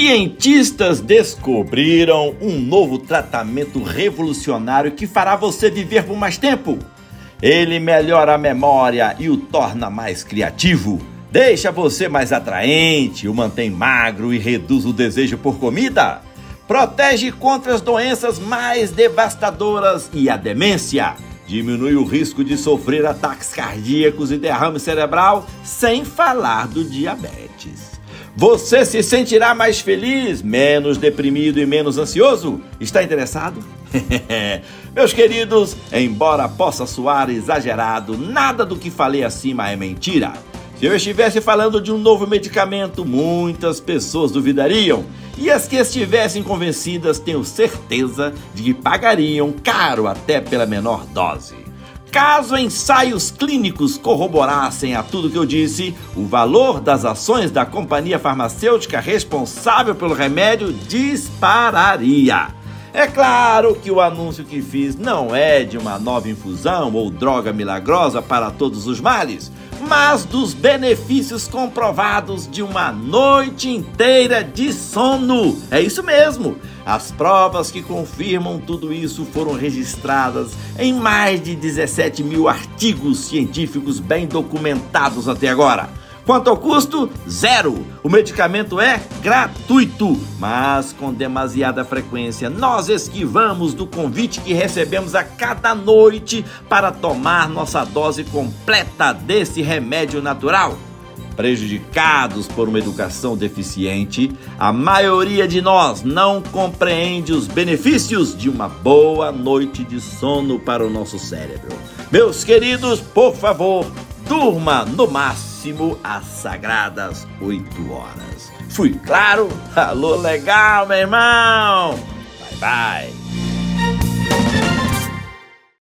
Cientistas descobriram um novo tratamento revolucionário que fará você viver por mais tempo. Ele melhora a memória e o torna mais criativo. Deixa você mais atraente, o mantém magro e reduz o desejo por comida. Protege contra as doenças mais devastadoras e a demência. Diminui o risco de sofrer ataques cardíacos e derrame cerebral, sem falar do diabetes. Você se sentirá mais feliz, menos deprimido e menos ansioso? Está interessado? Meus queridos, embora possa soar exagerado, nada do que falei acima é mentira. Se eu estivesse falando de um novo medicamento, muitas pessoas duvidariam. E as que estivessem convencidas, tenho certeza de que pagariam caro até pela menor dose. Caso ensaios clínicos corroborassem a tudo que eu disse, o valor das ações da companhia farmacêutica responsável pelo remédio dispararia. É claro que o anúncio que fiz não é de uma nova infusão ou droga milagrosa para todos os males, mas dos benefícios comprovados de uma noite inteira de sono. É isso mesmo. As provas que confirmam tudo isso foram registradas em mais de 17 mil artigos científicos bem documentados até agora. Quanto ao custo? Zero. O medicamento é gratuito, mas com demasiada frequência nós esquivamos do convite que recebemos a cada noite para tomar nossa dose completa desse remédio natural. Prejudicados por uma educação deficiente, a maioria de nós não compreende os benefícios de uma boa noite de sono para o nosso cérebro. Meus queridos, por favor, durma no máximo às sagradas 8 horas. Fui claro? Alô, legal, meu irmão! Bye bye!